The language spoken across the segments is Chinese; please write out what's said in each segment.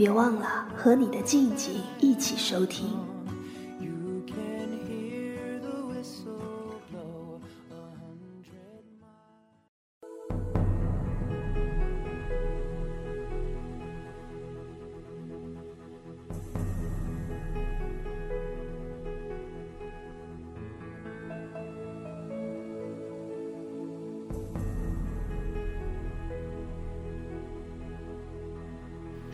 别忘了和你的静静一起收听。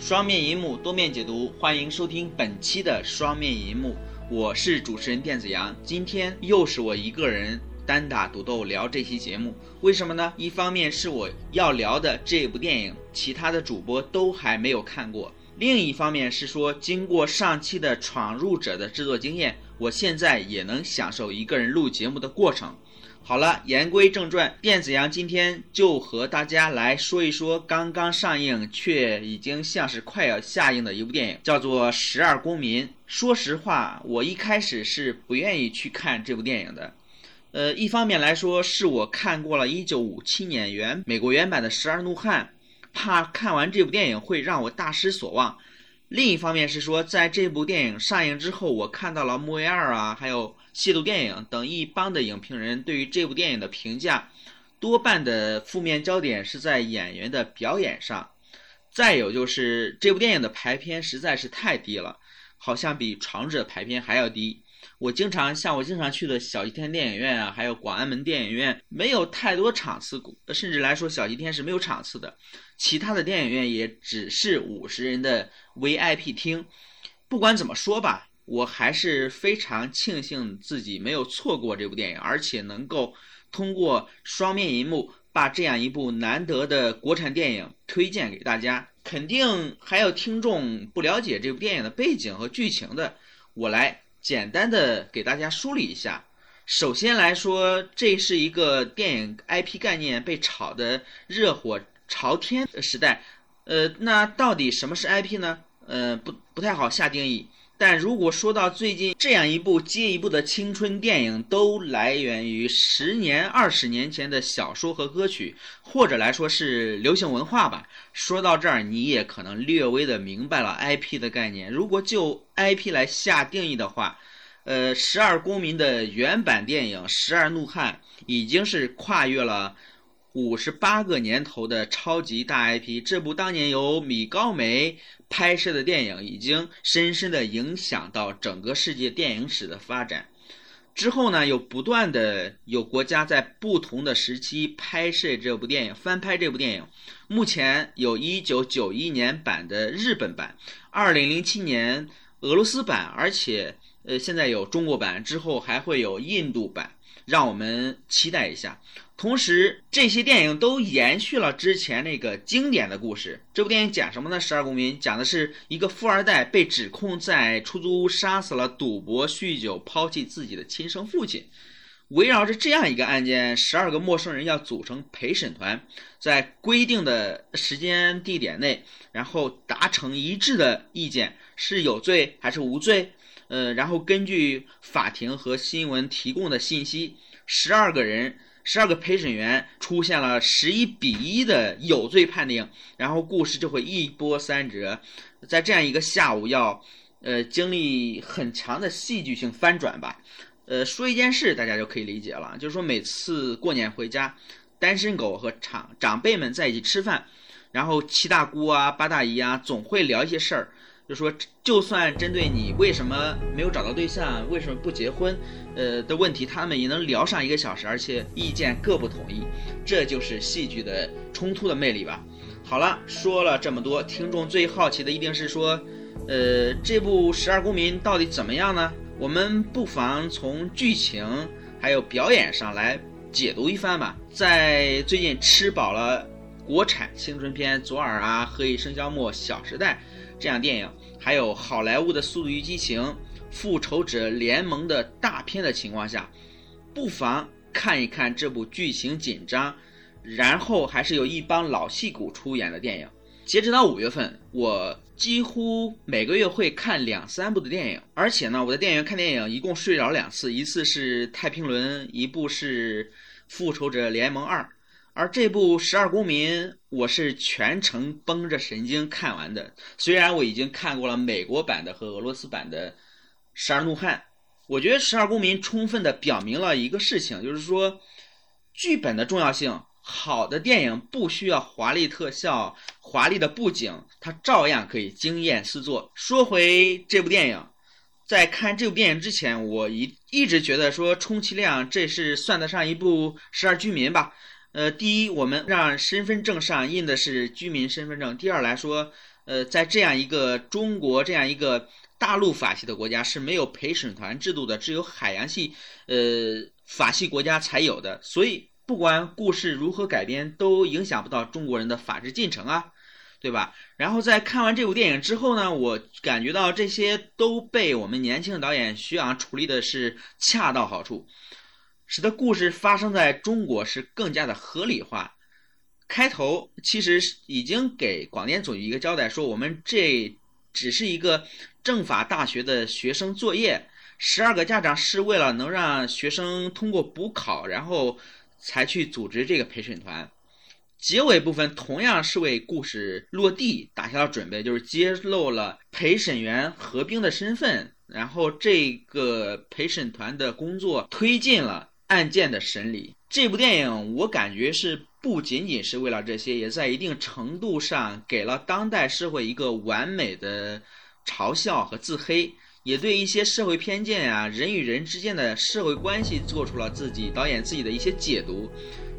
双面银幕多面解读，欢迎收听本期的双面银幕，我是主持人电子羊，今天又是我一个人单打独斗聊这期节目，为什么呢？一方面是我要聊的这部电影，其他的主播都还没有看过；另一方面是说，经过上期的《闯入者》的制作经验，我现在也能享受一个人录节目的过程。好了，言归正传，电子羊今天就和大家来说一说刚刚上映却已经像是快要下映的一部电影，叫做《十二公民》。说实话，我一开始是不愿意去看这部电影的。呃，一方面来说，是我看过了一九五七年原美国原版的《十二怒汉》，怕看完这部电影会让我大失所望；另一方面是说，在这部电影上映之后，我看到了木卫二啊，还有。亵渎电影等一帮的影评人对于这部电影的评价，多半的负面焦点是在演员的表演上，再有就是这部电影的排片实在是太低了，好像比《闯者》排片还要低。我经常像我经常去的小西天电影院啊，还有广安门电影院，没有太多场次，甚至来说小西天是没有场次的，其他的电影院也只是五十人的 VIP 厅。不管怎么说吧。我还是非常庆幸自己没有错过这部电影，而且能够通过双面银幕把这样一部难得的国产电影推荐给大家。肯定还有听众不了解这部电影的背景和剧情的，我来简单的给大家梳理一下。首先来说，这是一个电影 IP 概念被炒得热火朝天的时代。呃，那到底什么是 IP 呢？呃，不不太好下定义。但如果说到最近这样一部接一部的青春电影都来源于十年、二十年前的小说和歌曲，或者来说是流行文化吧。说到这儿，你也可能略微的明白了 IP 的概念。如果就 IP 来下定义的话，呃，《十二公民》的原版电影《十二怒汉》已经是跨越了。五十八个年头的超级大 IP，这部当年由米高梅拍摄的电影，已经深深的影响到整个世界电影史的发展。之后呢，有不断的有国家在不同的时期拍摄这部电影，翻拍这部电影。目前有一九九一年版的日本版，二零零七年俄罗斯版，而且呃现在有中国版，之后还会有印度版，让我们期待一下。同时，这些电影都延续了之前那个经典的故事。这部电影讲什么呢？《十二公民》讲的是一个富二代被指控在出租屋杀死了赌博、酗酒、抛弃自己的亲生父亲。围绕着这样一个案件，十二个陌生人要组成陪审团，在规定的时间地点内，然后达成一致的意见，是有罪还是无罪？呃，然后根据法庭和新闻提供的信息，十二个人。十二个陪审员出现了十一比一的有罪判定，然后故事就会一波三折，在这样一个下午要，呃，经历很强的戏剧性翻转吧。呃，说一件事大家就可以理解了，就是说每次过年回家，单身狗和长长辈们在一起吃饭，然后七大姑啊八大姨啊总会聊一些事儿。就说，就算针对你为什么没有找到对象，为什么不结婚，呃的问题，他们也能聊上一个小时，而且意见各不统一，这就是戏剧的冲突的魅力吧。好了，说了这么多，听众最好奇的一定是说，呃，这部《十二公民》到底怎么样呢？我们不妨从剧情还有表演上来解读一番吧。在最近吃饱了。国产青春片《左耳》啊，《何以笙箫默》《小时代》这样电影，还有好莱坞的《速度与激情》《复仇者联盟》的大片的情况下，不妨看一看这部剧情紧张，然后还是有一帮老戏骨出演的电影。截止到五月份，我几乎每个月会看两三部的电影，而且呢，我在电影院看电影一共睡着两次，一次是《太平轮》，一部是《复仇者联盟二》，而这部《十二公民》我是全程绷着神经看完的。虽然我已经看过了美国版的和俄罗斯版的《十二怒汉》，我觉得《十二公民》充分的表明了一个事情，就是说剧本的重要性。好的电影不需要华丽特效、华丽的布景，它照样可以惊艳四座。说回这部电影，在看这部电影之前，我一一直觉得说，充其量这是算得上一部《十二居民》吧。呃，第一，我们让身份证上印的是居民身份证；第二来说，呃，在这样一个中国这样一个大陆法系的国家是没有陪审团制度的，只有海洋系呃法系国家才有的，所以。不管故事如何改编，都影响不到中国人的法治进程啊，对吧？然后在看完这部电影之后呢，我感觉到这些都被我们年轻的导演徐昂处理的是恰到好处，使得故事发生在中国是更加的合理化。开头其实已经给广电总局一个交代，说我们这只是一个政法大学的学生作业，十二个家长是为了能让学生通过补考，然后。才去组织这个陪审团，结尾部分同样是为故事落地打下了准备，就是揭露了陪审员何冰的身份，然后这个陪审团的工作推进了案件的审理。这部电影我感觉是不仅仅是为了这些，也在一定程度上给了当代社会一个完美的嘲笑和自黑。也对一些社会偏见啊，人与人之间的社会关系做出了自己导演自己的一些解读，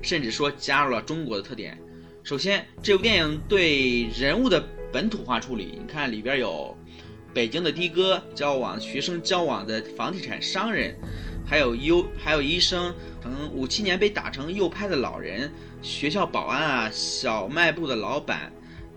甚至说加入了中国的特点。首先，这部电影对人物的本土化处理，你看里边有北京的的哥交往学生交往的房地产商人，还有优还有医生，成五七年被打成右派的老人，学校保安啊，小卖部的老板。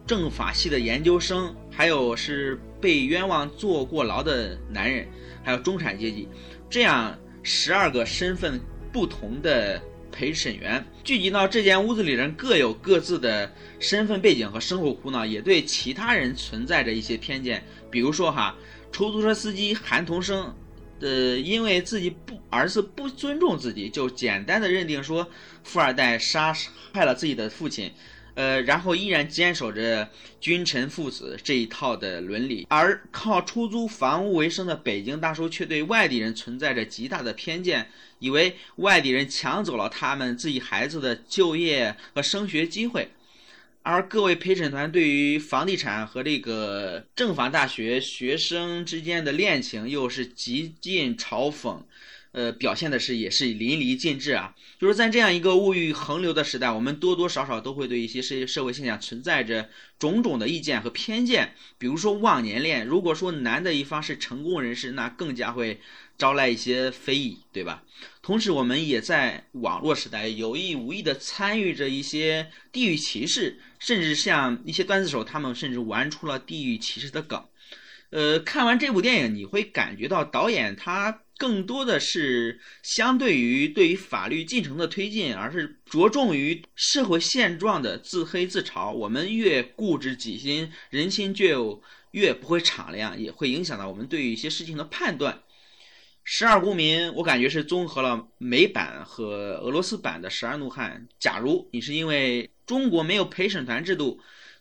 政法系的研究生，还有是被冤枉坐过牢的男人，还有中产阶级，这样十二个身份不同的陪审员聚集到这间屋子里，人各有各自的身份背景和生活苦恼，也对其他人存在着一些偏见。比如说哈，出租车司机韩同生，呃，因为自己不儿子不尊重自己，就简单的认定说富二代杀害了自己的父亲。呃，然后依然坚守着君臣父子这一套的伦理，而靠出租房屋为生的北京大叔却对外地人存在着极大的偏见，以为外地人抢走了他们自己孩子的就业和升学机会，而各位陪审团对于房地产和这个政法大学学生之间的恋情又是极尽嘲讽。呃，表现的是也是淋漓尽致啊！就是在这样一个物欲横流的时代，我们多多少少都会对一些社社会现象存在着种种的意见和偏见。比如说忘年恋，如果说男的一方是成功人士，那更加会招来一些非议，对吧？同时，我们也在网络时代有意无意的参与着一些地域歧视，甚至像一些段子手，他们甚至玩出了地域歧视的梗。呃，看完这部电影，你会感觉到导演他。更多的是相对于对于法律进程的推进，而是着重于社会现状的自黑自嘲。我们越固执己心，人心就越不会敞亮，也会影响到我们对于一些事情的判断。《十二公民》我感觉是综合了美版和俄罗斯版的《十二怒汉》。假如你是因为中国没有陪审团制度。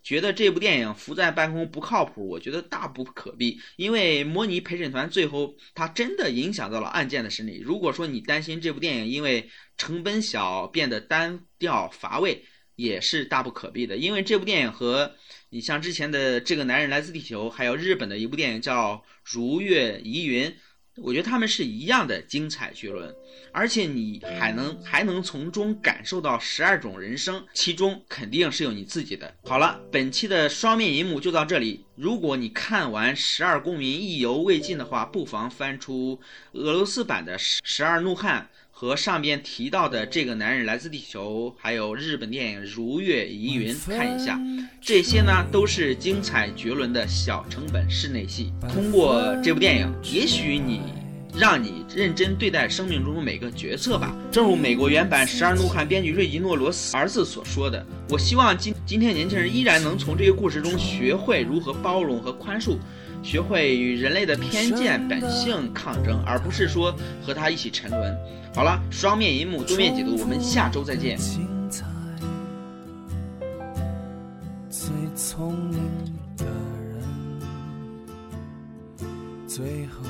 觉得这部电影浮在半空不靠谱，我觉得大不可必，因为模拟陪审团最后它真的影响到了案件的审理。如果说你担心这部电影因为成本小变得单调乏味，也是大不可必的，因为这部电影和你像之前的这个男人来自地球，还有日本的一部电影叫《如月疑云》。我觉得他们是一样的精彩绝伦，而且你还能还能从中感受到十二种人生，其中肯定是有你自己的。好了，本期的双面银幕就到这里。如果你看完《十二公民》意犹未尽的话，不妨翻出俄罗斯版的《十二怒汉》和上边提到的这个男人来自地球，还有日本电影《如月疑云》看一下，这些呢都是精彩绝伦的小成本室内戏。通过这部电影，也许你让你认真对待生命中的每个角色吧。正如美国原版《十二怒汉》编剧瑞吉诺罗斯儿子所说的：“我希望今今天年轻人依然能从这个故事中学会如何包容和宽恕。”学会与人类的偏见本性抗争，而不是说和他一起沉沦。好了，双面银幕多面解读，我们下周再见。最聪明的人，最后